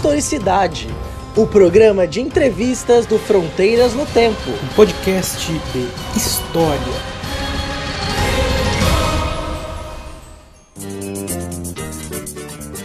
Historicidade, o programa de entrevistas do Fronteiras no Tempo. Um podcast de história.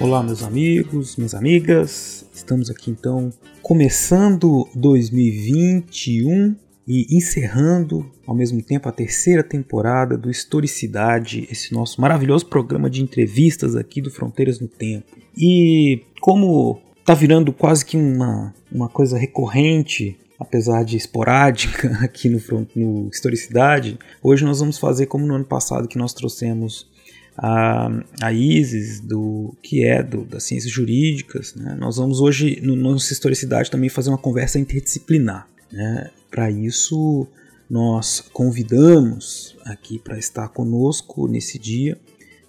Olá, meus amigos, minhas amigas. Estamos aqui então começando 2021 e encerrando ao mesmo tempo a terceira temporada do Historicidade, esse nosso maravilhoso programa de entrevistas aqui do Fronteiras no Tempo. E como tá virando quase que uma, uma coisa recorrente, apesar de esporádica aqui no, no Historicidade, hoje nós vamos fazer como no ano passado que nós trouxemos a, a Isis, do, que é do, das ciências jurídicas. Né? Nós vamos hoje, no nosso Historicidade, também fazer uma conversa interdisciplinar. Né? Para isso, nós convidamos aqui para estar conosco nesse dia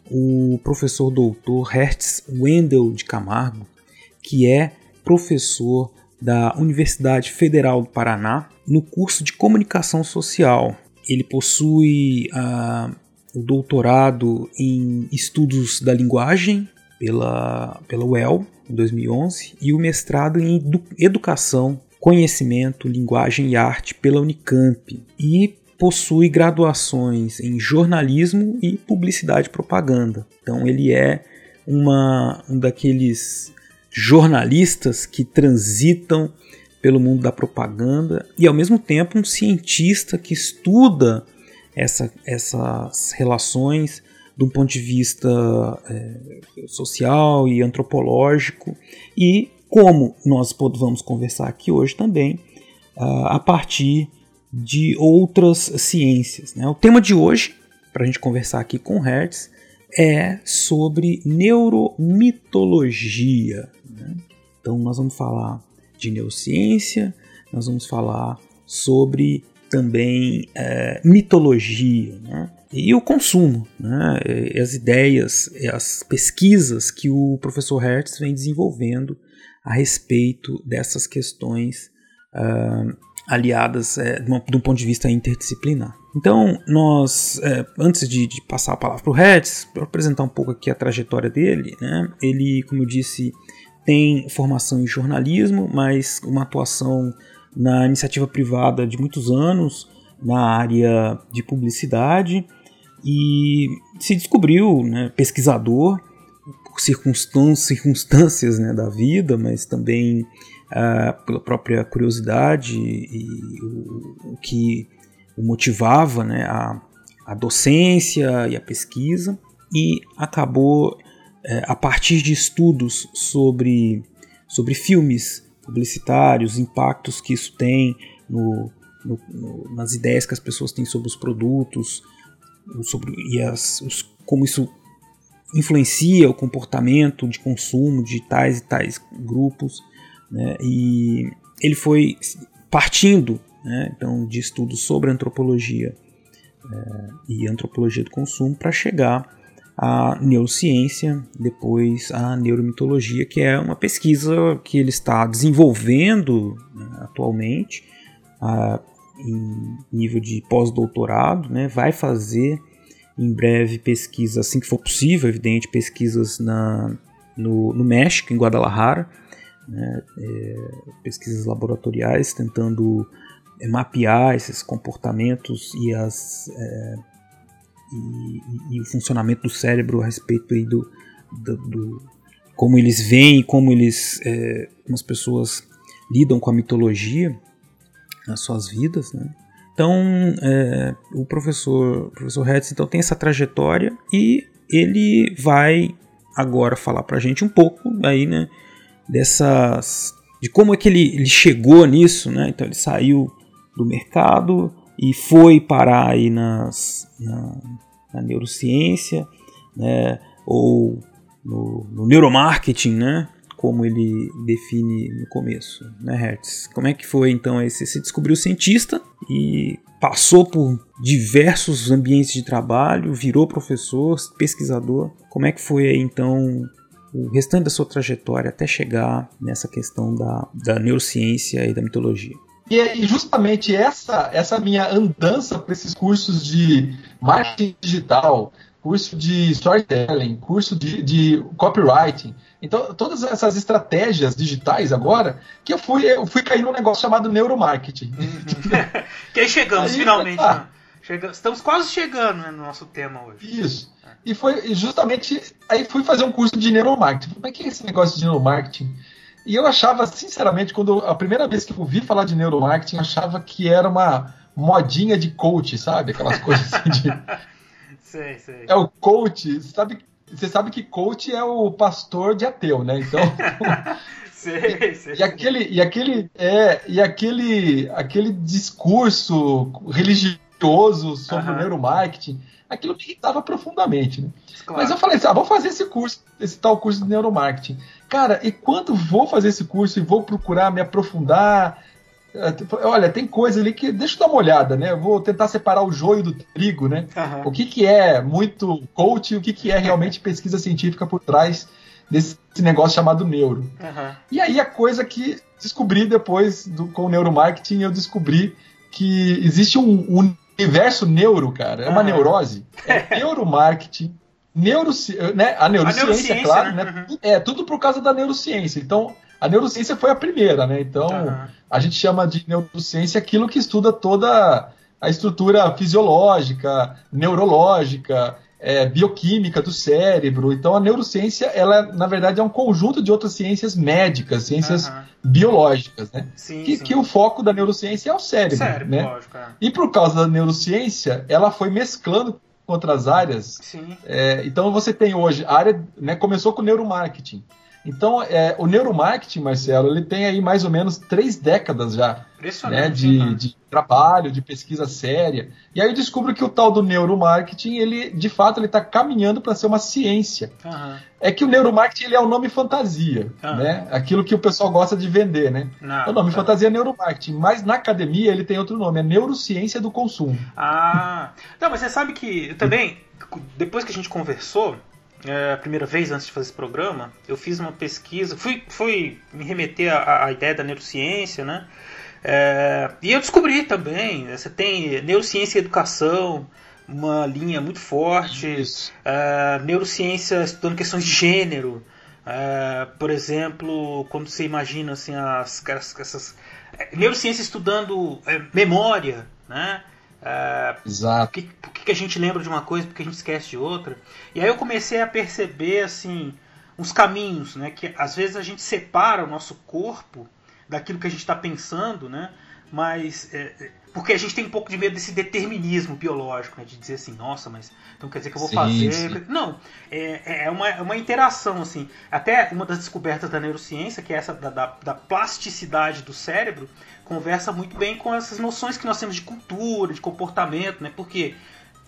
o professor doutor Hertz Wendel de Camargo, que é professor da Universidade Federal do Paraná no curso de Comunicação Social. Ele possui o doutorado em Estudos da Linguagem pela, pela UEL, em 2011, e o mestrado em Educação Conhecimento, Linguagem e Arte pela Unicamp e possui graduações em jornalismo e publicidade e propaganda. Então ele é uma, um daqueles jornalistas que transitam pelo mundo da propaganda e ao mesmo tempo um cientista que estuda essa, essas relações de um ponto de vista é, social e antropológico e como nós vamos conversar aqui hoje também, uh, a partir de outras ciências. Né? O tema de hoje, para a gente conversar aqui com Hertz, é sobre neuromitologia. Né? Então, nós vamos falar de neurociência, nós vamos falar sobre também é, mitologia né? e o consumo, né? as ideias, as pesquisas que o professor Hertz vem desenvolvendo a respeito dessas questões uh, aliadas é, um ponto de vista interdisciplinar. Então, nós, é, antes de, de, passar a palavra para o Hertz, para apresentar um pouco aqui a trajetória dele, né, ele, como eu disse, tem formação em jornalismo, mas uma atuação na iniciativa privada de muitos anos na área de publicidade e se descobriu né, pesquisador por circunstâncias né, da vida, mas também uh, pela própria curiosidade e o, o que o motivava né, a, a docência e a pesquisa, e acabou, uh, a partir de estudos sobre, sobre filmes publicitários, impactos que isso tem no, no, no, nas ideias que as pessoas têm sobre os produtos, sobre, e as, os, como isso influencia o comportamento de consumo de tais e tais grupos, né? e ele foi partindo né, então, de estudos sobre antropologia é, e antropologia do consumo para chegar à neurociência, depois à neuromitologia, que é uma pesquisa que ele está desenvolvendo né, atualmente a, em nível de pós-doutorado, né, vai fazer em breve pesquisas, assim que for possível, evidente, pesquisas na, no, no México, em Guadalajara, né, é, pesquisas laboratoriais tentando é, mapear esses comportamentos e, as, é, e, e, o funcionamento do cérebro a respeito aí do, do, do como eles veem, como eles, é, como as pessoas lidam com a mitologia nas suas vidas, né? Então, é, o professor, o professor Hetz, então tem essa trajetória e ele vai agora falar para a gente um pouco aí, né, dessas de como é que ele, ele chegou nisso, né? Então ele saiu do mercado e foi parar aí nas, na, na neurociência, né? Ou no, no neuromarketing, né? Como ele define no começo, né, Hertz? Como é que foi então esse? Você descobriu cientista e passou por diversos ambientes de trabalho, virou professor, pesquisador. Como é que foi aí então o restante da sua trajetória até chegar nessa questão da, da neurociência e da mitologia? E é justamente essa, essa minha andança para esses cursos de marketing digital, curso de storytelling, curso de, de copywriting. Então, todas essas estratégias digitais agora, que eu fui, eu fui cair num negócio chamado neuromarketing. Uhum. que aí chegamos, aí, finalmente. Ah, né? Chega, estamos quase chegando né, no nosso tema hoje. Isso. E foi justamente. Aí fui fazer um curso de neuromarketing. Como é que é esse negócio de neuromarketing? E eu achava, sinceramente, quando a primeira vez que eu ouvi falar de neuromarketing, eu achava que era uma modinha de coach, sabe? Aquelas coisas assim de. sei, sei. É o coach, sabe? Você sabe que coach é o pastor de ateu, né? Então. sei, sei. E aquele, e aquele, é, e aquele, aquele discurso religioso sobre o neuromarketing, aquilo me irritava profundamente, né? Claro. Mas eu falei assim, ah, vou fazer esse curso, esse tal curso de neuromarketing. Cara, e quando vou fazer esse curso e vou procurar me aprofundar tipo, olha, tem coisa ali que. Deixa eu dar uma olhada, né? Eu vou tentar separar o joio do trigo, né? Uhum. O que, que é muito coach e o que, que é realmente pesquisa científica por trás desse negócio chamado neuro. Uhum. E aí a coisa que descobri depois do, com o neuromarketing, eu descobri que existe um, um universo neuro, cara. É uma uhum. neurose. É neuromarketing. Neuroci né? A neurociência, a neurociência claro, né? né? Uhum. É tudo por causa da neurociência. Então, a neurociência foi a primeira, né? Então, uhum. a gente chama de neurociência aquilo que estuda toda a estrutura fisiológica, neurológica, é, bioquímica do cérebro. Então, a neurociência, ela, na verdade, é um conjunto de outras ciências médicas, ciências uhum. biológicas, né? Sim, que, sim. que, o foco da neurociência é o cérebro, cérebro né? Lógico, é. E por causa da neurociência, ela foi mesclando com outras áreas. É, então, você tem hoje, a área, né, começou com neuromarketing. Então, é, o neuromarketing, Marcelo, ele tem aí mais ou menos três décadas já né, de, né? de, trabalho, de pesquisa séria. E aí eu descubro que o tal do neuromarketing, ele, de fato, ele está caminhando para ser uma ciência. Uhum. É que o neuromarketing ele é o um nome fantasia, uhum. né? Aquilo que o pessoal gosta de vender, né? Não, o nome tá. fantasia é neuromarketing, mas na academia ele tem outro nome, é neurociência do consumo. Ah, não, mas você sabe que também, depois que a gente conversou, é, a primeira vez antes de fazer esse programa, eu fiz uma pesquisa, fui, fui me remeter à, à ideia da neurociência, né? É, e eu descobri também, né, você tem neurociência e educação, uma linha muito forte, é, neurociência estudando questões de gênero, é, por exemplo, quando você imagina assim, as, essas, é, neurociência estudando é, memória, né? É, Exato. Por que, por que a gente lembra de uma coisa, porque a gente esquece de outra? E aí eu comecei a perceber assim uns caminhos, né? Que às vezes a gente separa o nosso corpo daquilo que a gente está pensando, né? Mas é, é, porque a gente tem um pouco de medo desse determinismo biológico, né? De dizer assim, nossa, mas então quer dizer que eu vou sim, fazer. Sim. Não, é, é uma, é uma interação, assim. Até uma das descobertas da neurociência, que é essa da, da, da plasticidade do cérebro, conversa muito bem com essas noções que nós temos de cultura, de comportamento, né? Porque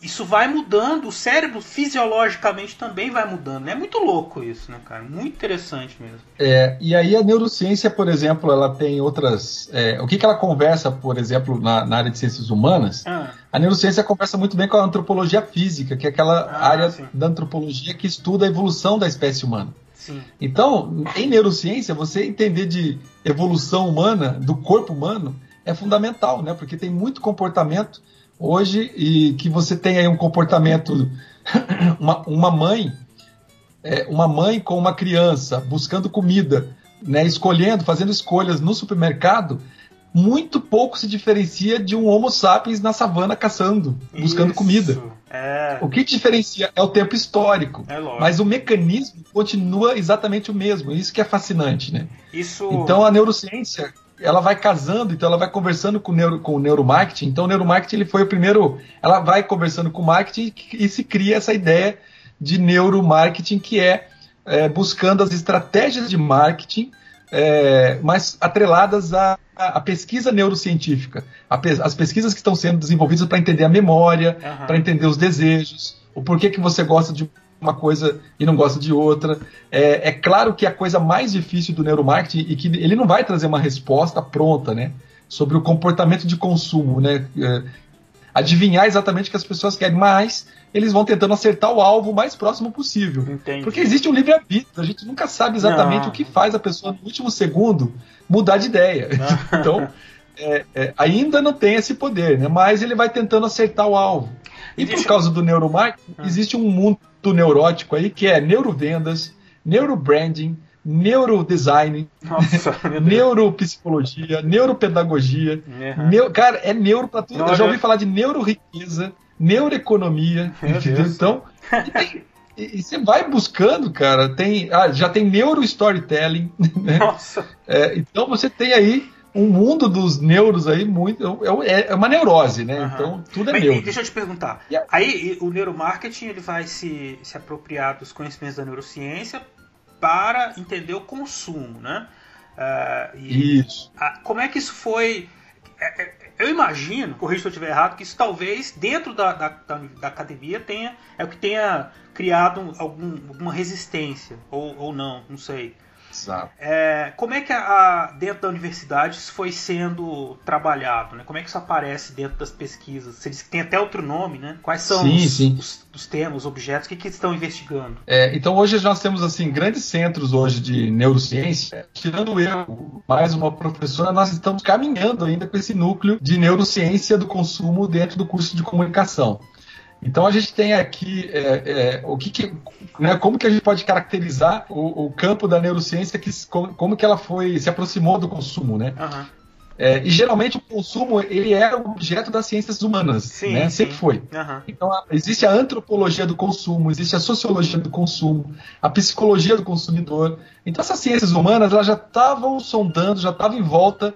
isso vai mudando, o cérebro fisiologicamente também vai mudando. Né? É muito louco isso, né, cara? Muito interessante mesmo. É, e aí a neurociência, por exemplo, ela tem outras. É, o que, que ela conversa, por exemplo, na, na área de ciências humanas? Ah. A neurociência conversa muito bem com a antropologia física, que é aquela ah, área sim. da antropologia que estuda a evolução da espécie humana. Sim. Então, em neurociência, você entender de evolução humana, do corpo humano, é fundamental, né? Porque tem muito comportamento hoje e que você tem aí um comportamento, uma, uma mãe, é, uma mãe com uma criança buscando comida, né, escolhendo, fazendo escolhas no supermercado, muito pouco se diferencia de um Homo sapiens na savana caçando, buscando Isso. comida. É. O que diferencia é o tempo histórico, é mas o mecanismo continua exatamente o mesmo. Isso que é fascinante, né? Isso... Então a neurociência ela vai casando, então ela vai conversando com o, neuro, com o neuromarketing. Então o neuromarketing ele foi o primeiro. Ela vai conversando com o marketing e, e se cria essa ideia de neuromarketing que é, é buscando as estratégias de marketing é, mais atreladas à, à, pesquisa neurocientífica, as pesquisas que estão sendo desenvolvidas para entender a memória, uhum. para entender os desejos, o porquê que você gosta de uma coisa e não gosta de outra. É, é, claro que a coisa mais difícil do neuromarketing e que ele não vai trazer uma resposta pronta, né, sobre o comportamento de consumo, né, é, adivinhar exatamente o que as pessoas querem, mas eles vão tentando acertar o alvo o mais próximo possível. Entendi. Porque existe um livre-arbítrio, a gente nunca sabe exatamente não. o que faz a pessoa no último segundo mudar de ideia. então, é, é, ainda não tem esse poder, né? mas ele vai tentando acertar o alvo. E por causa do neuromarketing, ah. existe um mundo neurótico aí que é neurovendas, neurobranding, neurodesign, Nossa, neuropsicologia, neuropedagogia. Uhum. Neu, cara, é neuro pra tudo. Não, eu já ouvi falar de neuroriqueza, neuroeconomia? Então, e, e, você vai buscando, cara, tem, ah, já tem neurostorytelling, né? Nossa. É, então você tem aí um mundo dos neuros aí muito. É, é, é uma neurose, né? Uhum. Então tudo é Mas, neuro. Deixa eu te perguntar. Yeah. Aí o neuromarketing ele vai se, se apropriar dos conhecimentos da neurociência para entender o consumo, né? Uh, isso. A, como é que isso foi. É, eu imagino, corrija se eu estiver errado, que isso talvez dentro da, da, da, da academia tenha é o que tenha criado algum, alguma resistência ou, ou não, não sei. Exato. É, como é que a, a, dentro da universidade isso foi sendo trabalhado? Né? Como é que isso aparece dentro das pesquisas? Você disse que tem até outro nome, né? Quais são sim, os, sim. Os, os, temas, os objetos, o que, que estão investigando? É, então hoje nós temos assim grandes centros hoje de neurociência. Tirando eu, mais uma professora, nós estamos caminhando ainda com esse núcleo de neurociência do consumo dentro do curso de comunicação. Então a gente tem aqui é, é, o que, que né, como que a gente pode caracterizar o, o, campo da neurociência que como que ela foi se aproximou do consumo, né? Uhum. É, e geralmente o consumo ele é um objeto das ciências humanas, sim, né? Sempre sim. foi. Uhum. Então a, existe a antropologia do consumo, existe a sociologia do consumo, a psicologia do consumidor. Então essas ciências humanas elas já estavam sondando, já estavam em volta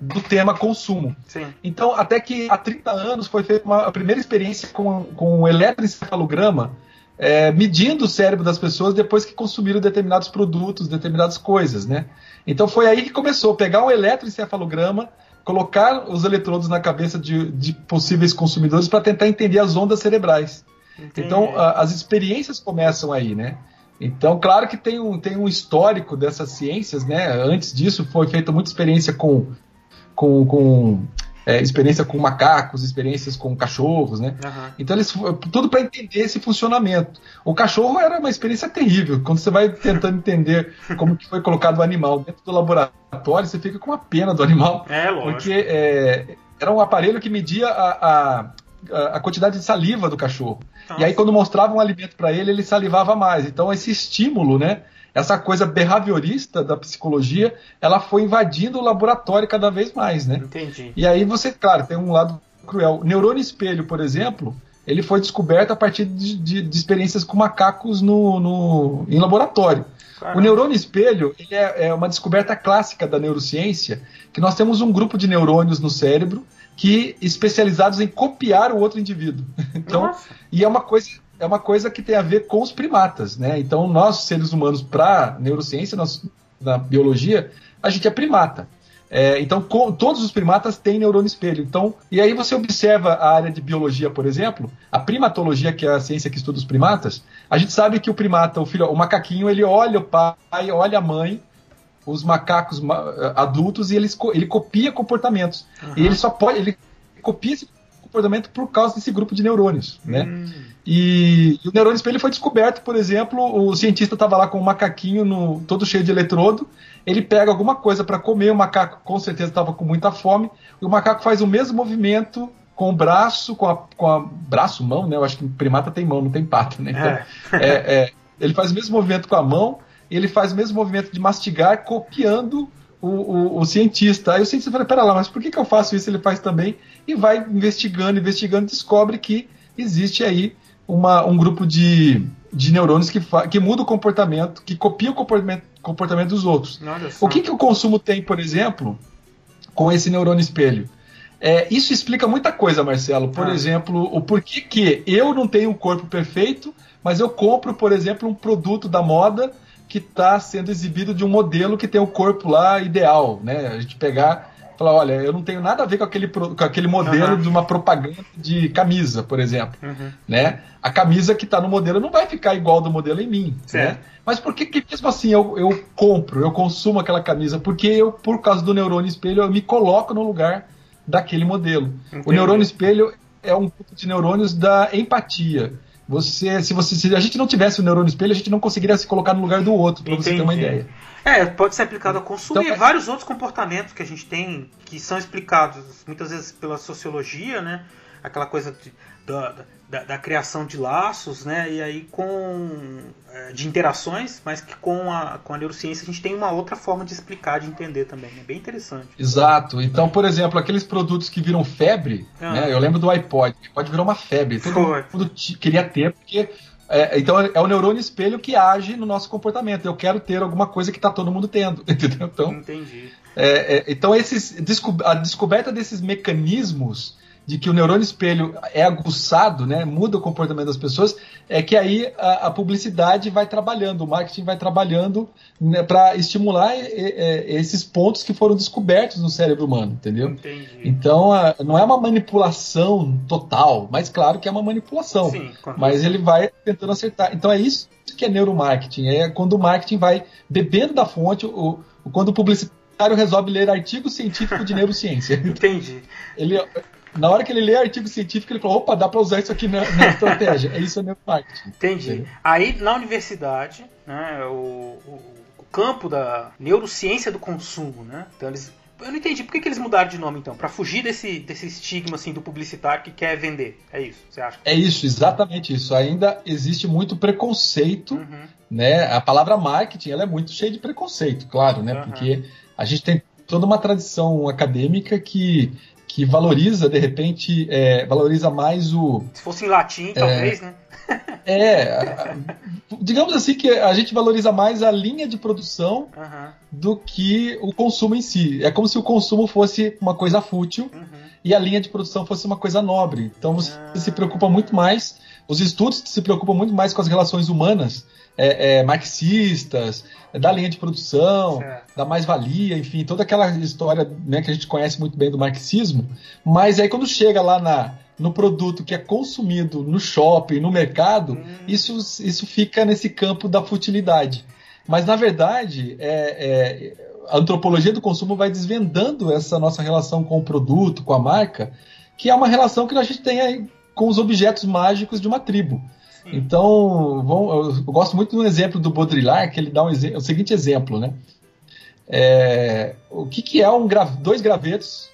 do tema consumo. Sim. Então, até que há 30 anos foi feita uma, a primeira experiência com, com um eletroencefalograma é, medindo o cérebro das pessoas depois que consumiram determinados produtos, determinadas coisas, né? Então foi aí que começou, pegar um eletroencefalograma, colocar os eletrodos na cabeça de, de possíveis consumidores para tentar entender as ondas cerebrais. Entendi. Então a, as experiências começam aí, né? Então, claro que tem um, tem um histórico dessas ciências, né? Antes disso foi feita muita experiência com com, com é, experiência com macacos, experiências com cachorros, né? Uhum. Então eles tudo para entender esse funcionamento. O cachorro era uma experiência terrível. Quando você vai tentando entender como que foi colocado o animal dentro do laboratório, você fica com uma pena do animal, é, lógico. porque é, era um aparelho que media a, a a quantidade de saliva do cachorro. Nossa. E aí, quando mostrava um alimento para ele, ele salivava mais. Então, esse estímulo, né? Essa coisa behaviorista da psicologia, ela foi invadindo o laboratório cada vez mais, né? Entendi. E aí você, claro, tem um lado cruel. O neurônio espelho, por exemplo, ele foi descoberto a partir de, de, de experiências com macacos no, no em laboratório. Caramba. O neurônio espelho ele é, é, uma descoberta clássica da neurociência, que nós temos um grupo de neurônios no cérebro que especializados em copiar o outro indivíduo. Então, Nossa. e é uma coisa é uma coisa que tem a ver com os primatas, né? Então, nós, seres humanos, para neurociência, nós, na biologia, a gente é primata. É, então, com, todos os primatas têm neurônio espelho. Então, e aí você observa a área de biologia, por exemplo, a primatologia, que é a ciência que estuda os primatas, a gente sabe que o primata, o filho, o macaquinho, ele olha o pai, olha a mãe, os macacos adultos e ele, ele copia comportamentos. Uhum. E ele só pode, ele copia esse comportamento por causa desse grupo de neurônios, né? Hum. E, e, o neurônio espelho foi descoberto, por exemplo, o cientista estava lá com um macaquinho no, todo cheio de eletrodo, ele pega alguma coisa para comer, o macaco com certeza estava com muita fome, e o macaco faz o mesmo movimento com o braço, com a, com a braço, mão, né? Eu acho que primata tem mão, não tem pata, né? Então, é. É, é, ele faz o mesmo movimento com a mão, ele faz o mesmo movimento de mastigar, copiando o, o, o, cientista. Aí o cientista fala: pera lá, mas por que, que eu faço isso? Ele faz também. E vai investigando, investigando, descobre que existe aí uma, um grupo de, de neurônios que, que muda o comportamento, que copia o comportamento, comportamento dos outros. O que, que o consumo tem, por exemplo, com esse neurônio espelho? É, isso explica muita coisa, Marcelo. Por ah. exemplo, o porquê que eu não tenho um corpo perfeito, mas eu compro, por exemplo, um produto da moda que está sendo exibido de um modelo que tem o corpo lá ideal, né? A gente pegar falar, olha, eu não tenho nada a ver com aquele, com aquele modelo uhum. de uma propaganda de camisa, por exemplo, uhum. né? A camisa que está no modelo não vai ficar igual do modelo em mim, né? Mas por que, que mesmo assim eu, eu compro, eu consumo aquela camisa? Porque eu, por causa do neurônio espelho, eu me coloco no lugar daquele modelo. Entendi. O neurônio espelho é um grupo de neurônios da empatia. Você, se, você, se a gente não tivesse o neurônio espelho, a gente não conseguiria se colocar no lugar do outro, para você ter uma ideia. É, pode ser aplicado ao consumo então, e é... vários outros comportamentos que a gente tem que são explicados muitas vezes pela sociologia, né? aquela coisa de, da, da, da, criação de laços, né? E aí com é, de interações, mas que com a, com a neurociência a gente tem uma outra forma de explicar, de entender também. É bem interessante. Exato. Então, por exemplo, aqueles produtos que viram febre, ah. né? Eu lembro do iPod. O iPod virou uma febre. Todo Foi. mundo queria ter, porque é, então é o neurônio espelho que age no nosso comportamento. Eu quero ter alguma coisa que está todo mundo tendo, entendeu? Então, Entendi. É, é, então esses, a descoberta desses mecanismos de que o neurônio espelho é aguçado, né, muda o comportamento das pessoas, é que aí a, a publicidade vai trabalhando, o marketing vai trabalhando né, para estimular e, e, esses pontos que foram descobertos no cérebro humano, entendeu? Entendi. Então a, não é uma manipulação total, mas claro que é uma manipulação. Sim, mas ele vai tentando acertar. Então é isso que é neuromarketing, é quando o marketing vai bebendo da fonte, o, quando o publicitário resolve ler artigo científico de neurociência. Entendi. Ele, na hora que ele lê artigo científico, ele falou: opa, dá para usar isso aqui na, na estratégia. É isso é neuromarketing. Entendi. Entendeu? Aí, na universidade, né, o, o, o, campo da neurociência do consumo, né? Então, eles. Eu não entendi por que, que eles mudaram de nome então, para fugir desse, desse estigma assim do publicitário que quer vender. É isso, você acha? É isso, exatamente isso. Ainda existe muito preconceito, uhum. né? A palavra marketing ela é muito cheia de preconceito, claro, né? Uhum. Porque a gente tem toda uma tradição acadêmica que que valoriza, de repente, é, valoriza mais o. Se fosse em latim, talvez, né? É, digamos assim que a gente valoriza mais a linha de produção uhum. do que o consumo em si. É como se o consumo fosse uma coisa fútil uhum. e a linha de produção fosse uma coisa nobre. Então você uhum. se preocupa muito mais, os estudos se preocupam muito mais com as relações humanas é, é, marxistas, é da linha de produção, da mais-valia, enfim, toda aquela história né, que a gente conhece muito bem do marxismo. Mas aí quando chega lá na, no produto que é consumido no shopping, no mercado, hum. isso, isso fica nesse campo da futilidade. Mas na verdade, é, é, a antropologia do consumo vai desvendando essa nossa relação com o produto, com a marca, que é uma relação que a gente tem com os objetos mágicos de uma tribo. Então, vamos, eu gosto muito do exemplo do Baudrillard, que ele dá um o seguinte exemplo, né? É, o que, que é um gra dois gravetos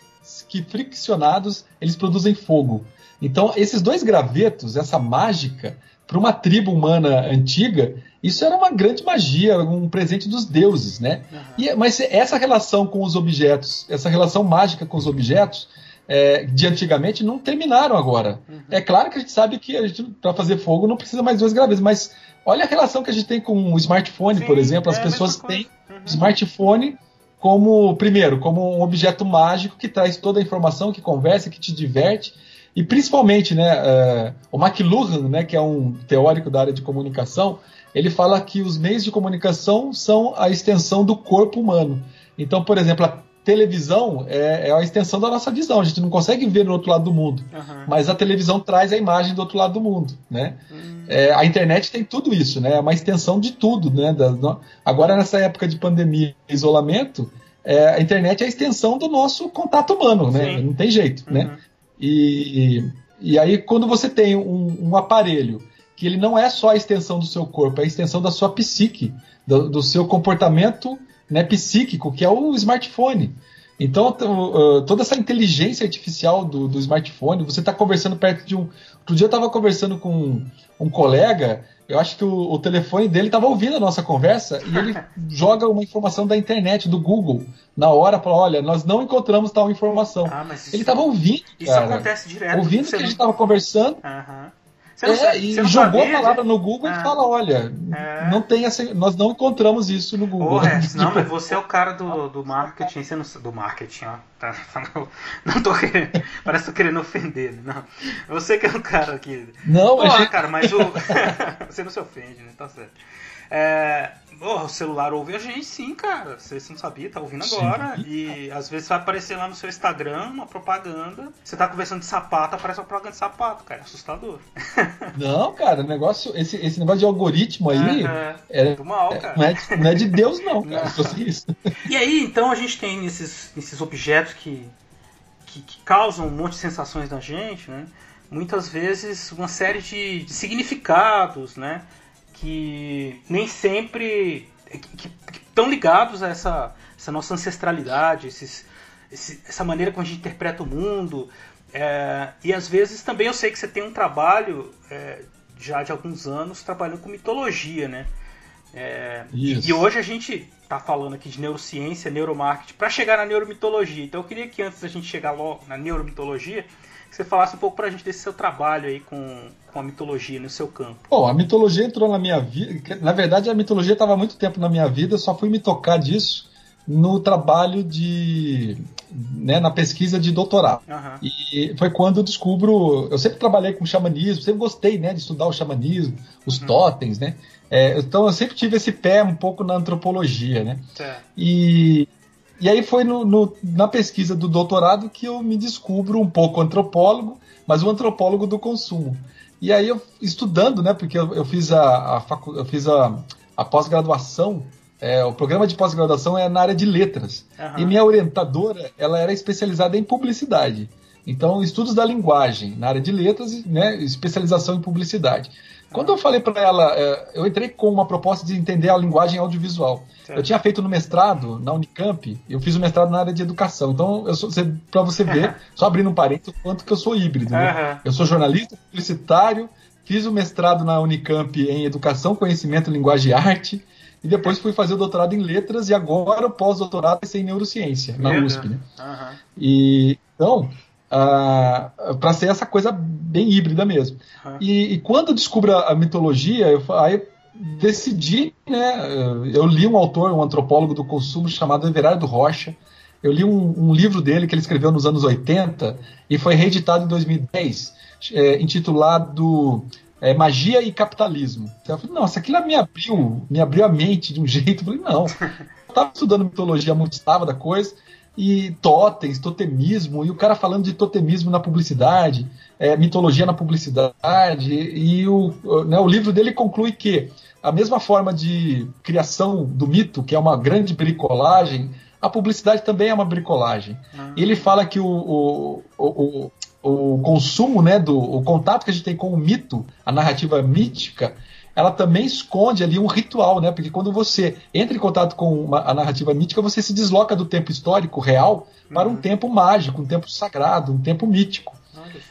que friccionados eles produzem fogo? Então, esses dois gravetos, essa mágica, para uma tribo humana antiga, isso era uma grande magia, um presente dos deuses, né? Uhum. E, mas essa relação com os objetos, essa relação mágica com os objetos, é, de antigamente não terminaram agora. Uhum. É claro que a gente sabe que a gente para fazer fogo não precisa mais duas graves, mas olha a relação que a gente tem com o smartphone, Sim, por exemplo. As é pessoas têm uhum. smartphone como primeiro como um objeto mágico que traz toda a informação, que conversa, que te diverte e principalmente, né, uh, o McLuhan, né, que é um teórico da área de comunicação, ele fala que os meios de comunicação são a extensão do corpo humano. Então, por exemplo, a televisão é, é a extensão da nossa visão. A gente não consegue ver no outro lado do mundo, uhum. mas a televisão traz a imagem do outro lado do mundo, né? Uhum. É, a internet tem tudo isso, né? É uma extensão de tudo, né? No... Agora nessa época de pandemia, isolamento, é, a internet é a extensão do nosso contato humano, né? Não tem jeito, né? uhum. né? E, e aí quando você tem um, um, aparelho que ele não é só a extensão do seu corpo, é a extensão da sua psique, do, do seu comportamento né, psíquico, que é o smartphone. Então, toda essa inteligência artificial do, do smartphone, você está conversando perto de um. Outro dia eu estava conversando com um colega, eu acho que o, o telefone dele estava ouvindo a nossa conversa e ele joga uma informação da internet, do Google, na hora, para olha, nós não encontramos tal informação. Ah, ele estava ouvindo. Isso cara, acontece direto. Ouvindo que a gente estava conversando. Uhum. É, e jogou a palavra no Google e ah. fala: olha, é. não tem essa, nós não encontramos isso no Google. Porra, não, mas você é o cara do, do marketing, você não, do marketing, ó. Tá, não tô querendo. Parece que tô querendo ofender? Não. Você que é o cara aqui. Não, Porra, gente... cara, mas o. você não se ofende, né? Tá certo. É, oh, o celular ouve a gente sim, cara. Você não sabia, tá ouvindo agora. Sim. E às vezes vai aparecer lá no seu Instagram uma propaganda. Você tá conversando de sapato, aparece uma propaganda de sapato, cara. É assustador. Não, cara, negócio, esse, esse negócio de algoritmo aí. É, é, é mal, cara. Não é, não é de Deus, não, cara. Não. Isso. E aí, então a gente tem esses, esses objetos que, que, que causam um monte de sensações na gente, né? Muitas vezes uma série de, de significados, né? Que nem sempre que, estão ligados a essa, essa nossa ancestralidade, esses, esse, essa maneira como a gente interpreta o mundo. É, e às vezes também eu sei que você tem um trabalho é, já de alguns anos trabalhando com mitologia, né? É, e, e, hoje a gente está falando aqui de neurociência, neuromarketing, para chegar na neuromitologia. Então eu queria que antes da gente chegar logo na neuromitologia, que você falasse um pouco para a gente desse seu trabalho aí com, com a mitologia no seu campo. Bom, a mitologia entrou na minha vida. Na verdade, a mitologia estava há muito tempo na minha vida, eu só fui me tocar disso no trabalho de. Né, na pesquisa de doutorado. Uhum. E foi quando eu descubro. Eu sempre trabalhei com xamanismo, sempre gostei né, de estudar o xamanismo, os uhum. totens, né? É, então eu sempre tive esse pé um pouco na antropologia, né? E, e aí foi no, no, na pesquisa do doutorado que eu me descubro um pouco antropólogo, mas um antropólogo do consumo. E aí eu estudando, né? Porque eu, eu fiz a, a facu, eu fiz a, a pós-graduação é, o programa de pós-graduação é na área de letras. Uhum. E minha orientadora, ela era especializada em publicidade. Então, estudos da linguagem na área de letras, né, especialização em publicidade. Quando eu falei para ela, é, eu entrei com uma proposta de entender a linguagem audiovisual. Certo. Eu tinha feito no mestrado na Unicamp, eu fiz o mestrado na área de educação. Então, para você ver, só abrindo um parênteses, o quanto que eu sou híbrido. Né? Eu sou jornalista, publicitário, fiz o mestrado na Unicamp em educação, conhecimento, linguagem e arte e depois fui fazer o doutorado em letras e agora o pós-doutorado vai ser em neurociência, na USP. Né? Uhum. E, então, uh, para ser essa coisa bem híbrida mesmo. Uhum. E, e, quando descubro a mitologia, eu, aí eu decidi, né, eu li um autor, um antropólogo do consumo chamado Everardo Rocha, eu li um, um, livro dele que ele escreveu nos anos 80 e foi reeditado em 2010, é, intitulado é, magia e capitalismo. Então, eu falei, nossa, aquilo me abriu, me abriu a mente de um jeito. Eu falei, não. Eu estava estudando mitologia muito estava da coisa, e totens, totemismo, e o cara falando de totemismo na publicidade, é, mitologia na publicidade, e o, né, o livro dele conclui que a mesma forma de criação do mito, que é uma grande bricolagem, a publicidade também é uma bricolagem. Uhum. Ele fala que o, o, o, o consumo, né, do o contato que a gente tem com o mito, a narrativa mítica, ela também esconde ali um ritual, né? Porque quando você entra em contato com uma, a narrativa mítica, você se desloca do tempo histórico real para um uhum. tempo mágico, um tempo sagrado, um tempo mítico.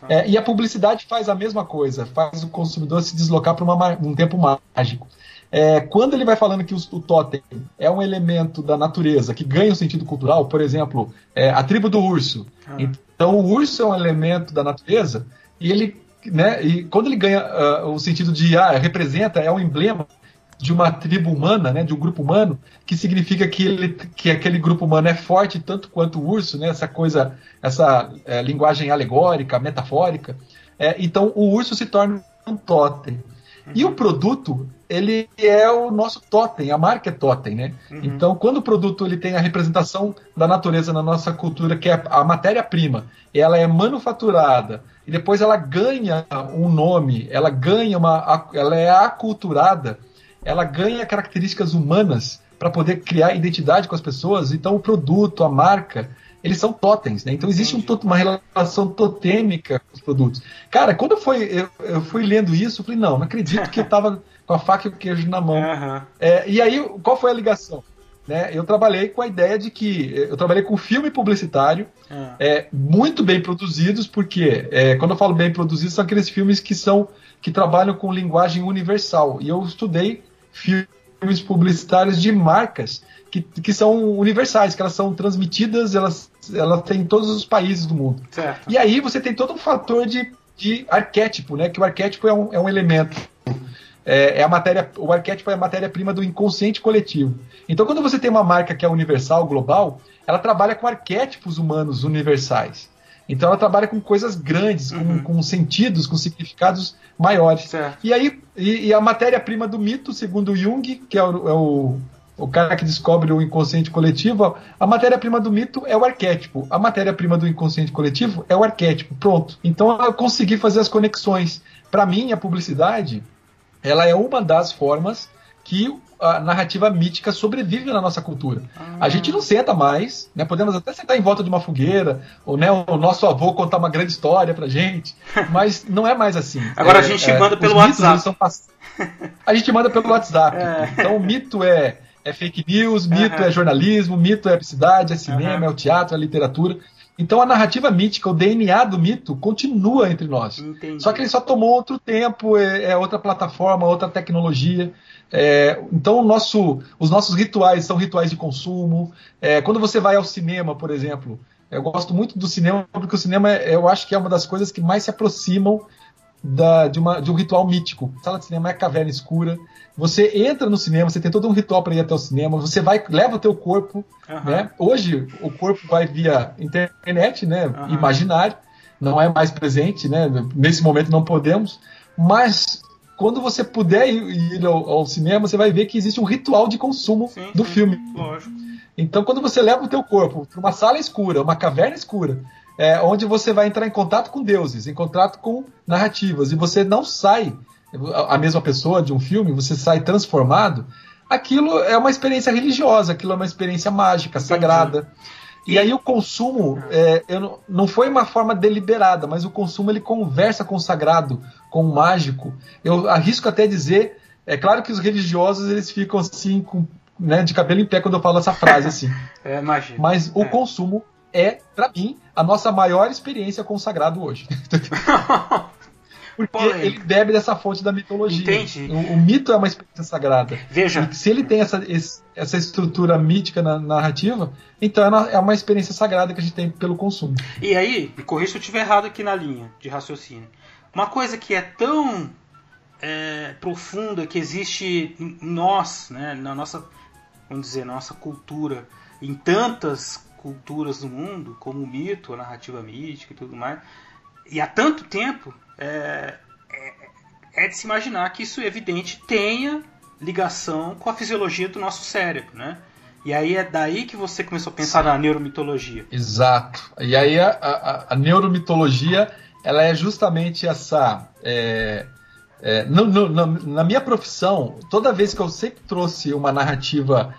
É, e a publicidade faz a mesma coisa, faz o consumidor se deslocar para um tempo mágico. É, quando ele vai falando que o, o totem é um elemento da natureza que ganha um sentido cultural, por exemplo, é, a tribo do urso. Ah. Então, o urso é um elemento da natureza e ele, né, e quando ele ganha uh, o sentido de ah, representa, é um emblema de uma tribo humana, né, de um grupo humano, que significa que, ele, que aquele grupo humano é forte tanto quanto o urso, né, essa coisa, essa é, linguagem alegórica, metafórica. É, então, o urso se torna um totem. E o produto, ele é o nosso totem, a marca é totem, né? Uhum. Então, quando o produto ele tem a representação da natureza na nossa cultura, que é a matéria-prima, ela é manufaturada e depois ela ganha um nome, ela ganha uma, ela é aculturada, ela ganha características humanas para poder criar identidade com as pessoas. Então, o produto, a marca, eles são totens, né? Então existe um, uma relação totêmica com os produtos. Cara, quando eu fui, eu, eu fui lendo isso, eu falei, não, não acredito que eu tava com a faca e o queijo na mão. Uhum. É, e aí, qual foi a ligação? Né, eu trabalhei com a ideia de que eu trabalhei com filme publicitário uhum. é, muito bem produzidos, porque é, quando eu falo bem produzidos são aqueles filmes que são que trabalham com linguagem universal. E eu estudei filmes publicitários de marcas que, que são universais, que elas são transmitidas, elas, elas têm em todos os países do mundo. Certo. E aí você tem todo um fator de, de arquétipo, né? Que o arquétipo é um, é um elemento. É, é a matéria, o arquétipo é a matéria-prima do inconsciente coletivo. Então, quando você tem uma marca que é universal, global, ela trabalha com arquétipos humanos universais. Então ela trabalha com coisas grandes, uhum. com, com, sentidos, com significados maiores. Certo. E aí, e, e a matéria-prima do mito, segundo Jung, que é o, é o, o cara que descobre o inconsciente coletivo, a matéria-prima do mito é o arquétipo, a matéria-prima do inconsciente coletivo é o arquétipo. Pronto. Então eu consegui fazer as conexões. Para mim, a publicidade ela é uma das formas que a narrativa mítica sobrevive na nossa cultura. Ah. A gente não senta mais, né? Podemos até sentar em volta de uma fogueira, ou né, o nosso avô contar uma grande história pra gente, mas não é mais assim. Agora é, a gente é, manda pelo WhatsApp. Pass... A gente manda pelo WhatsApp. É. Então o mito é é fake news, mito uhum. é jornalismo, mito é publicidade, é cinema, uhum. é o teatro, é a literatura. Então a narrativa mítica, o DNA do mito, continua entre nós. Entendi. Só que ele só tomou outro tempo, é, é outra plataforma, outra tecnologia. É, então nosso, os nossos rituais são rituais de consumo. É, quando você vai ao cinema, por exemplo, eu gosto muito do cinema porque o cinema eu acho que é uma das coisas que mais se aproximam da, de, uma, de um ritual mítico. Sala de cinema é a caverna escura. Você entra no cinema, você tem todo um ritual para ir até o cinema. Você vai, leva o teu corpo. Uhum. Né? Hoje o corpo vai via internet, né? Uhum. Imaginário, não é mais presente, né? Nesse momento não podemos. Mas quando você puder ir, ir ao, ao, cinema, você vai ver que existe um ritual de consumo sim, do sim, filme. Lógico. Então, quando você leva o teu corpo para uma sala escura, uma caverna escura, é, onde você vai entrar em contato com deuses, em contato com narrativas, e você não sai a mesma pessoa de um filme, você sai transformado, aquilo é uma experiência religiosa, aquilo é uma experiência mágica, sagrada. E aí o consumo é, não, não foi uma forma deliberada, mas o consumo ele conversa com o sagrado, com o mágico. Eu arrisco até dizer, é claro que os religiosos eles ficam assim com, né, de cabelo em pé quando eu falo essa frase assim. é, imagina. Mas o é. consumo é, para mim, a nossa maior experiência com o sagrado hoje. Porque ele bebe dessa fonte da mitologia. Entende? O, o, mito é uma experiência sagrada. Veja. E se ele tem essa, essa estrutura mítica na narrativa, então é uma experiência sagrada que a gente tem pelo consumo. E aí, me corrija se eu estiver errado aqui na linha de raciocínio. Uma coisa que é tão é, profunda que existe em nós, né, na nossa, vamos dizer, nossa cultura, em tantas culturas do mundo, como o mito, a narrativa mítica e tudo mais, e há tanto tempo, é, é, é de se imaginar que isso, evidente, tenha ligação com a fisiologia do nosso cérebro, né? E aí é daí que você começou a pensar Sim. na neuromitologia. Exato. E aí a, a, a neuromitologia ela é justamente essa. É, é, no, no, no, na minha profissão, toda vez que eu sempre trouxe uma narrativa,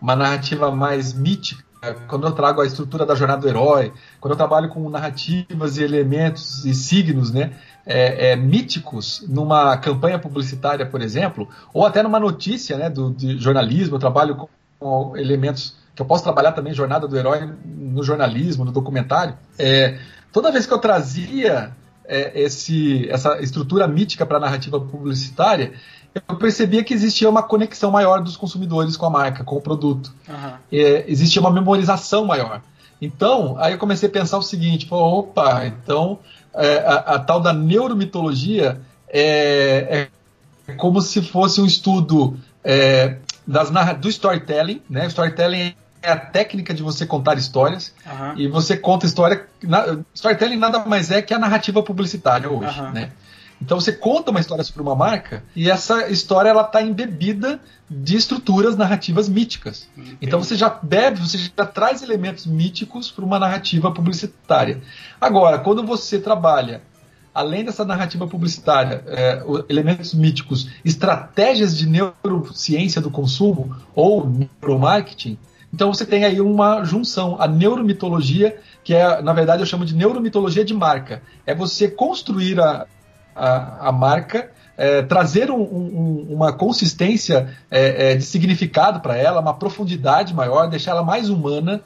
uma narrativa mais mítica quando eu trago a estrutura da jornada do herói, quando eu trabalho com narrativas e elementos e signos, né, é, é, míticos numa campanha publicitária, por exemplo, ou até numa notícia, né, do, de jornalismo, eu trabalho com, com elementos que eu posso trabalhar também jornada do herói no jornalismo, no documentário. É, toda vez que eu trazia é, esse, essa estrutura mítica para a narrativa publicitária, eu percebia que existia uma conexão maior dos consumidores com a marca, com o produto. Uhum. É, existia uma memorização maior. Então, aí eu comecei a pensar o seguinte: opa, então é, a, a, tal da neuromitologia é, é, como se fosse um estudo é, das, do storytelling. Né? Storytelling é a técnica de você contar histórias uhum. e você conta história. Na, storytelling nada mais é que a narrativa publicitária hoje. Uhum. Né? Então você conta uma história sobre uma marca e essa história ela está embebida de estruturas narrativas míticas. Entendi. Então você já bebe, você já traz elementos míticos para uma narrativa publicitária. Agora, quando você trabalha além dessa narrativa publicitária, é, elementos míticos, estratégias de neurociência do consumo ou neuromarketing, então você tem aí uma junção, a neuromitologia, que é, na verdade, eu chamo de neuromitologia de marca. É você construir a, a, a marca, é, trazer um, um, uma consistência é, é, de significado para ela, uma profundidade maior, deixar ela mais humana,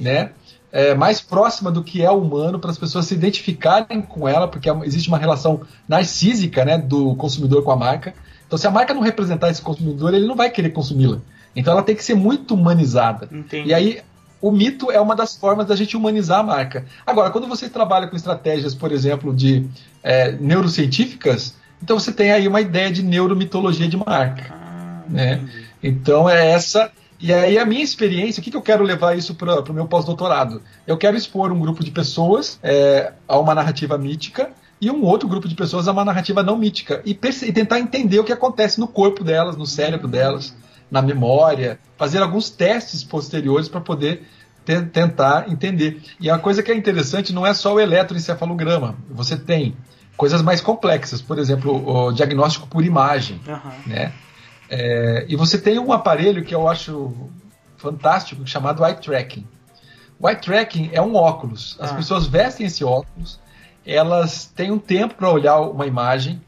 né? É, mais próxima do que é humano para as pessoas se identificarem com ela, porque é existe uma relação narcísica né, do consumidor com a marca. Então, se a marca não representar esse consumidor, ele não vai querer consumi-la. Então, ela tem que ser muito humanizada. Entendi. E aí, o mito é uma das formas da gente humanizar a marca. Agora, quando você trabalha com estratégias, por exemplo, de é, neurocientíficas, então você tem aí uma ideia de neuromitologia de marca. Ah, né? Então é essa. E aí a minha experiência, o que, que eu quero levar isso para o meu pós-doutorado? Eu quero expor um grupo de pessoas é, a uma narrativa mítica e um outro grupo de pessoas a uma narrativa não mítica e, e tentar entender o que acontece no corpo delas, no cérebro delas na memória, fazer alguns testes posteriores para poder te tentar entender. E a coisa que é interessante não é só o eletroencefalograma. Você tem coisas mais complexas, por exemplo, o diagnóstico por imagem, uhum. né? É, e você tem um aparelho que eu acho fantástico chamado eye tracking. O eye tracking é um óculos. As ah. pessoas vestem esse óculos, elas têm um tempo para olhar uma imagem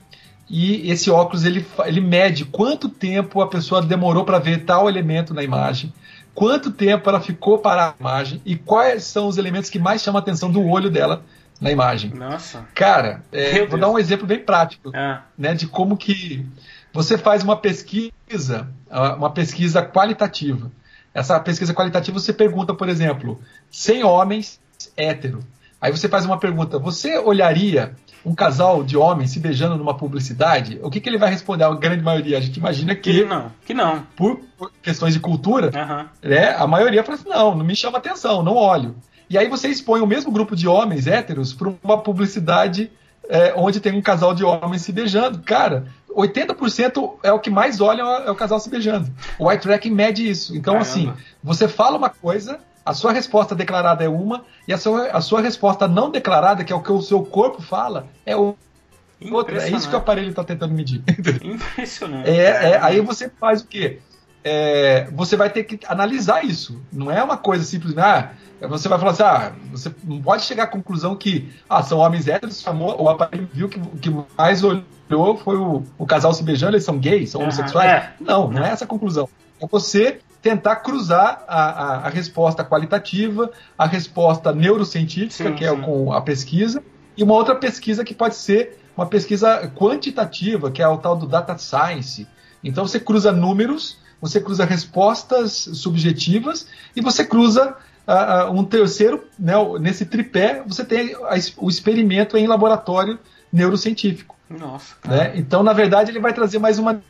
e esse óculos ele, ele mede quanto tempo a pessoa demorou para ver tal elemento na imagem, quanto tempo ela ficou para a imagem e quais são os elementos que mais chamam a atenção do olho dela na imagem. Nossa. Cara, é, vou dar um exemplo bem prático, ah. né, de como que você faz uma pesquisa, uma pesquisa qualitativa. Essa pesquisa qualitativa você pergunta, por exemplo, 100 homens hétero. Aí você faz uma pergunta: você olharia um casal de homens se beijando numa publicidade? O que, que ele vai responder? A grande maioria, a gente imagina que. Que não, que não. Por, por questões de cultura, uhum. né, a maioria fala assim: não, não me chama atenção, não olho. E aí você expõe o mesmo grupo de homens héteros para uma publicidade é, onde tem um casal de homens se beijando. Cara, 80% é o que mais olham é o casal se beijando. O eye tracking mede isso. Então, Caramba. assim, você fala uma coisa, a sua resposta declarada é uma, e a sua, a sua resposta não declarada, que é o que o seu corpo fala, é outra. É isso que o aparelho está tentando medir. Impressionante. É, é, aí você faz o quê? É, você vai ter que analisar isso. Não é uma coisa simples, ah, você vai falar assim, ah, você não pode chegar à conclusão que ah, são homens héteros, chamou, o aparelho viu que o que mais olhou foi o, o casal se beijando, eles são gays, são uhum, homossexuais. É. Não, não é essa a conclusão. É você tentar cruzar a, a, a resposta qualitativa, a resposta neurocientífica, sim, que é com a pesquisa, e uma outra pesquisa que pode ser uma pesquisa quantitativa, que é o tal do data science. Então você cruza números, você cruza respostas subjetivas e você cruza uh, um terceiro, né, nesse tripé, você tem a, o experimento em laboratório neurocientífico. Nossa. Né? Então, na verdade, ele vai trazer mais uma.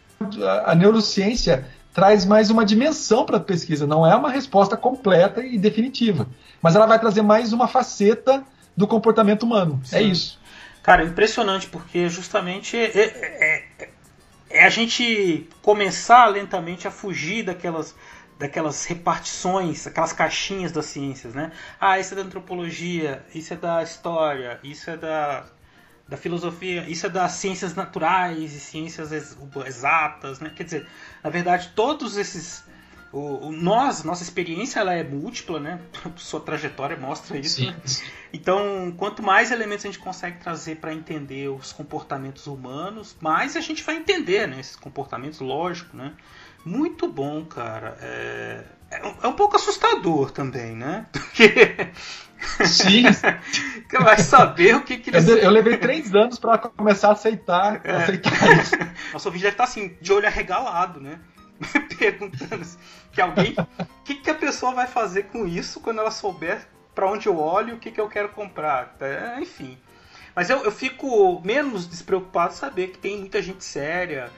A neurociência traz mais uma dimensão para a pesquisa, não é uma resposta completa e definitiva, mas ela vai trazer mais uma faceta do comportamento humano. É Sim. É isso. Cara, impressionante, porque justamente é, é, é, é, a gente começar lentamente a fugir daquelas, daquelas repartições, aquelas caixinhas das ciências, né? Ah, isso é da antropologia, isso é da história, isso é da da filosofia, isso é das ciências naturais e ciências exatas, né? Quer dizer, na verdade, todos esses o, o, nós, nossa experiência ela é múltipla, né? Sua trajetória mostra isso. Né? Então, quanto mais elementos a gente consegue trazer para entender os comportamentos humanos, mais a gente vai entender, né? Esses comportamentos, lógico, né? Muito bom, cara. É, é, um pouco assustador também, né? Porque Sim. vai saber o que, que eles... eu, eu levei três anos para começar a aceitar, é. aceitar isso. Nosso vídeo deve estar assim, de olho arregalado, né? Perguntando que alguém. O que, que a pessoa vai fazer com isso quando ela souber para onde eu olho o que, que eu quero comprar? É, enfim. Mas eu, eu fico menos despreocupado saber que tem muita gente séria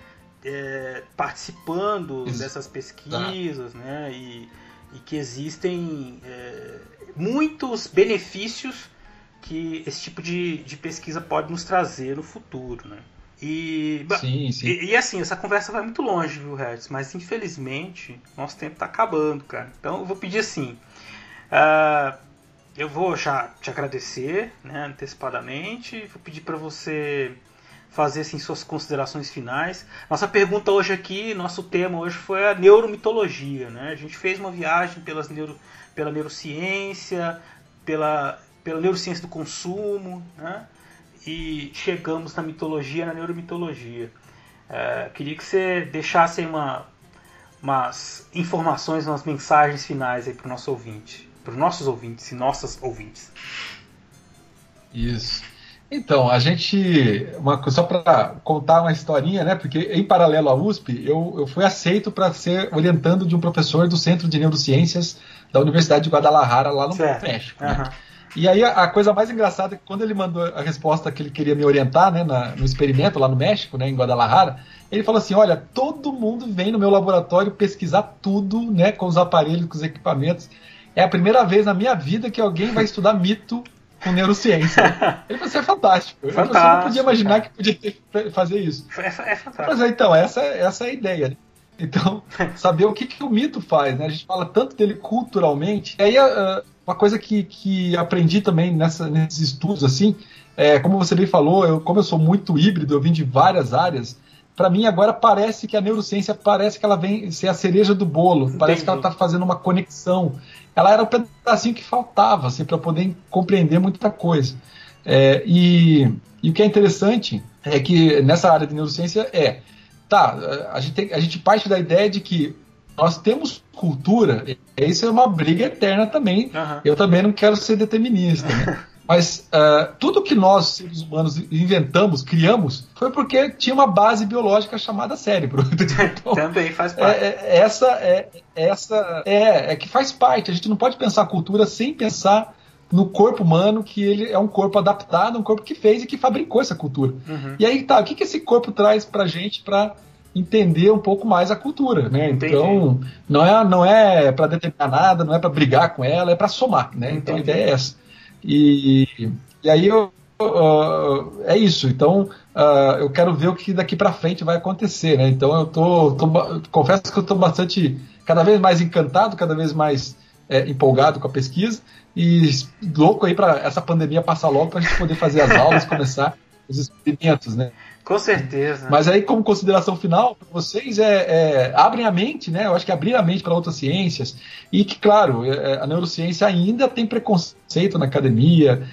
é, participando Isso. dessas pesquisas, tá. né? E, e, que existem é, muitos benefícios que esse tipo de, de pesquisa pode nos trazer no futuro, né? E, sim, sim. E, e, assim, essa conversa vai muito longe, viu, Hertz? Mas infelizmente, nosso tempo está acabando, cara. Então eu vou pedir assim. Uh, eu vou já te agradecer né, antecipadamente. Vou pedir para você fazer assim, suas considerações finais. Nossa pergunta hoje aqui, nosso tema hoje foi a neuromitologia. Né? A gente fez uma viagem pelas neuro, pela neurociência, pela, pela neurociência do consumo, né? e chegamos na mitologia, na neuromitologia. É, queria que você deixasse uma, umas informações, umas mensagens finais para o nosso ouvinte, para os nossos ouvintes e nossas ouvintes. Isso. Então, a gente. Uma, só para contar uma historinha, né? Porque em paralelo à USP, eu, eu fui aceito para ser orientando de um professor do Centro de Neurociências da Universidade de Guadalajara, lá no certo. México. Né? Uhum. E aí a, a, coisa mais engraçada é que quando ele mandou a resposta que ele queria me orientar, né, na, no experimento lá no México, né, em Guadalajara, ele falou assim: olha, todo mundo vem no meu laboratório pesquisar tudo, né, com os aparelhos, com os equipamentos. É a primeira vez na minha vida que alguém vai estudar mito com neurociência. Ele falou assim, é fantástico. fantástico. Eu não podia imaginar que podia ter, fazer isso. É, é fantástico. Mas então, essa, essa é a ideia. Né? Então, saber o que, que o mito faz, né? A gente fala tanto dele culturalmente. E aí, uh, uma coisa que, que aprendi também nessa, nesses estudos, assim, é, como você bem falou, eu, como eu sou muito híbrido, eu vim de várias áreas, para mim agora parece que a neurociência parece que ela vem ser a cereja do bolo, Entendi. parece que ela está fazendo uma conexão. Ela era o um pedacinho que faltava assim, para poder compreender muita coisa. É, e, e, o que é interessante é que nessa área de neurociência é, tá, a gente, tem, a gente parte da ideia de que nós temos cultura, isso é uma briga eterna também. Uhum. Eu também não quero ser determinista. Né? Mas uh, tudo que nós, seres humanos, inventamos, criamos, foi porque tinha uma base biológica chamada cérebro. Então, Também faz parte. É, é, essa é, essa é, é que faz parte. A gente não pode pensar a cultura sem pensar no corpo humano, que ele é um corpo adaptado, um corpo que fez e que fabricou essa cultura. Uhum. E aí tá, o que, que esse corpo traz pra gente para entender um pouco mais a cultura, né? Entendi. Então, não é, não é para determinar nada, não é para brigar com ela, é para somar, né? Entendi. Então a ideia é essa. E, e aí eu, uh, é isso. Então uh, eu quero ver o que daqui para frente vai acontecer, né? Então eu tô, tô confesso que eu estou bastante, cada vez mais encantado, cada vez mais é, empolgado com a pesquisa e louco aí para essa pandemia passar logo para a gente poder fazer as aulas, começar os experimentos, né? Com certeza. Mas aí, como consideração final, para vocês é, é, abrem a mente, né? Eu acho que abrir a mente para outras ciências. E que, claro, é, é, a neurociência ainda tem preconceito na academia.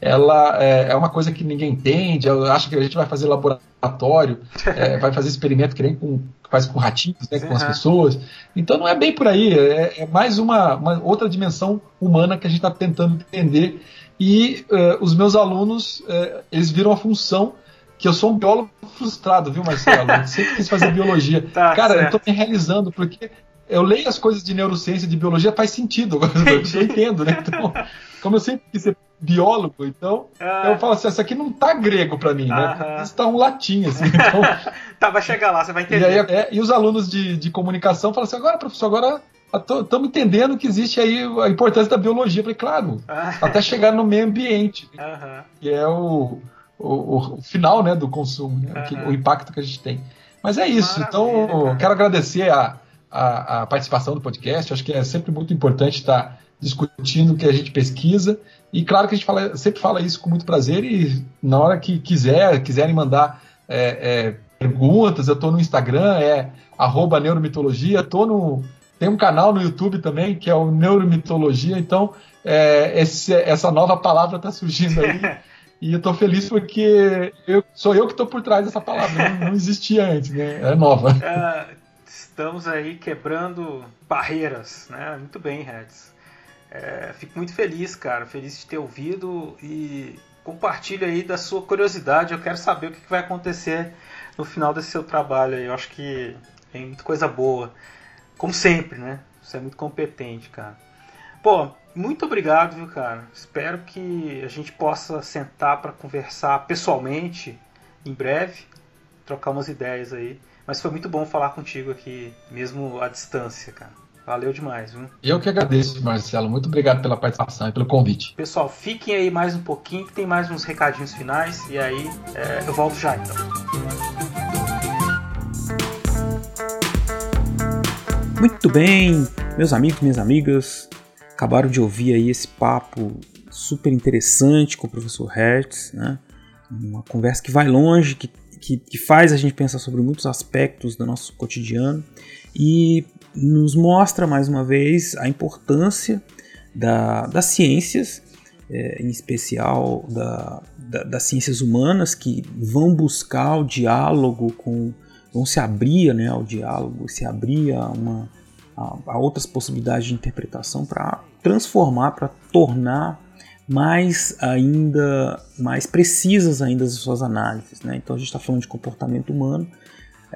Ela é, é uma coisa que ninguém entende. Acha que a gente vai fazer laboratório, é, vai fazer experimento que nem com, faz com ratinhos, né, com as pessoas. Então não é bem por aí. É, mais uma, uma, outra dimensão humana que a gente está tentando entender. E os meus alunos, eles viram a função que eu sou um biólogo frustrado, viu, Marcelo? Eu sempre quis fazer biologia. Tá, Cara, certo. eu tô me realizando, porque eu leio as coisas de neurociência, de biologia, faz sentido. eu entendo, né? Então, como eu sempre quis ser biólogo, então ah. eu falo assim, isso aqui não tá grego para mim, né? Isso tá um latim, assim. Então... tá, vai chegar lá, você vai entender. E, aí, é, e os alunos de, de comunicação falam assim, agora, professor, agora estamos entendendo que existe aí a importância da biologia. Eu falei, claro, ah. até chegar no meio ambiente, que é o o, o, final né, do consumo, né, uhum. o, o, impacto que a gente tem. Mas é isso. Então, Maravilha, então, quero agradecer a, a, a, participação do podcast. Acho que é sempre muito importante estar discutindo o que a gente pesquisa. E claro que a gente fala, sempre fala isso com muito prazer. E na hora que quiser, quiserem mandar é, é, perguntas, eu estou no Instagram, é arroba neuromitologia, tô no. Tem um canal no YouTube também, que é o Neuromitologia, então é, esse, essa nova palavra está surgindo aí. E eu tô feliz porque eu, sou eu que tô por trás dessa palavra, não, não existia antes, né? É nova. É, estamos aí quebrando barreiras, né? Muito bem, Reds. É, fico muito feliz, cara, feliz de ter ouvido e compartilhe aí da sua curiosidade. Eu quero saber o que vai acontecer no final desse seu trabalho aí. Eu acho que tem muita coisa boa. Como sempre, né? Você é muito competente, cara. Pô, muito obrigado, viu, cara? Espero que a gente possa sentar para conversar pessoalmente em breve, trocar umas ideias aí. Mas foi muito bom falar contigo aqui, mesmo à distância, cara. Valeu demais, viu? Eu que agradeço, Marcelo. Muito obrigado pela participação e pelo convite. Pessoal, fiquem aí mais um pouquinho, que tem mais uns recadinhos finais. E aí, é, eu volto já então. Muito bem, meus amigos, minhas amigas acabaram de ouvir aí esse papo super interessante com o professor Hertz, né? Uma conversa que vai longe, que, que, que, faz a gente pensar sobre muitos aspectos do nosso cotidiano e nos mostra mais uma vez a importância da, das ciências, é, em especial da, da, das ciências humanas, que vão buscar o diálogo com. vão se abrir né, ao diálogo, se abrir a uma a, a outras possibilidades de interpretação para transformar, para tornar mais ainda mais precisas ainda as suas análises. Né? Então a gente está falando de comportamento humano.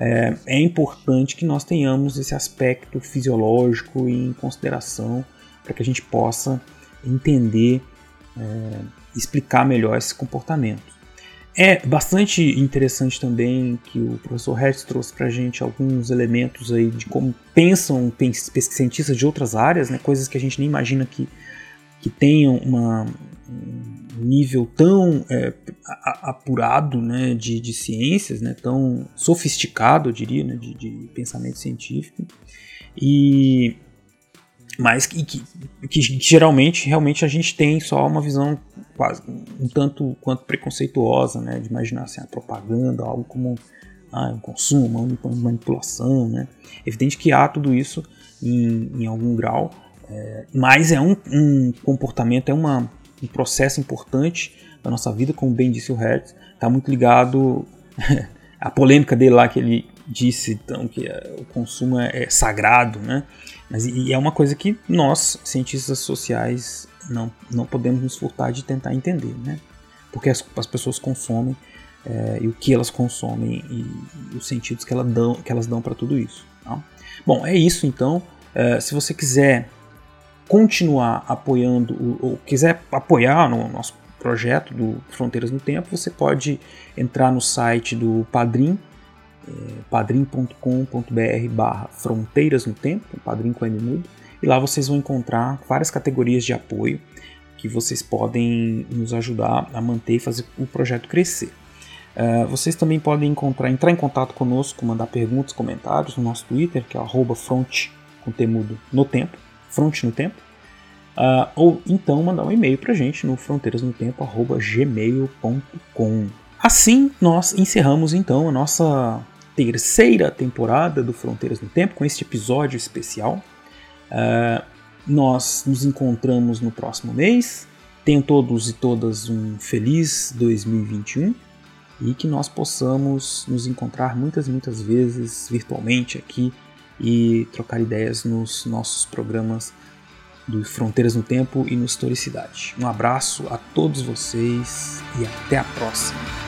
É, é, importante que nós tenhamos esse aspecto fisiológico em consideração para que a gente possa entender, é, explicar melhor esse comportamento. É bastante interessante também que o professor Hertz trouxe para gente alguns elementos aí de como pensam cientistas de outras áreas, né, coisas que a gente nem imagina que, que tenham uma, um nível tão é, apurado né, de, de ciências, né, tão sofisticado, eu diria, né, de, de pensamento científico. E mas que, que, que, geralmente realmente a gente tem só uma visão quase um tanto quanto preconceituosa, né, de imaginar assim, a propaganda, algo como ah, um consumo, uma manipulação, né. É evidente que há tudo isso em, em algum grau, é, mas é um, um, comportamento, é uma, um processo importante da nossa vida, como bem disse o Hertz, está muito ligado à polêmica dele lá que ele disse então que é, o consumo é, é, sagrado, né? Mas e é uma coisa que nós, cientistas sociais, não, não podemos nos furtar de tentar entender, né? Porque as, as pessoas consomem é, e o que elas consomem e, e os sentidos que, ela dão, que elas dão para tudo isso. Tá? Bom, é isso então. É, se você quiser continuar apoiando ou quiser apoiar no nosso projeto do Fronteiras no Tempo, você pode entrar no site do Padrim, é, padrim.com.br barra Fronteiras no Tempo, Padrim com mudo, e lá vocês vão encontrar várias categorias de apoio que vocês podem nos ajudar a manter e fazer o projeto crescer. Uh, vocês também podem encontrar, entrar em contato conosco, mandar perguntas, comentários no nosso Twitter, que é front com temudo no tempo, front no tempo. Uh, ou então mandar um e-mail para gente no fronteirasnotempo.gmail.com. Assim, nós encerramos então a nossa terceira temporada do Fronteiras no Tempo com este episódio especial. Uh, nós nos encontramos no próximo mês. Tenham todos e todas um feliz 2021 e que nós possamos nos encontrar muitas e muitas vezes virtualmente aqui e trocar ideias nos nossos programas do Fronteiras no Tempo e no Historicidade. Um abraço a todos vocês e até a próxima.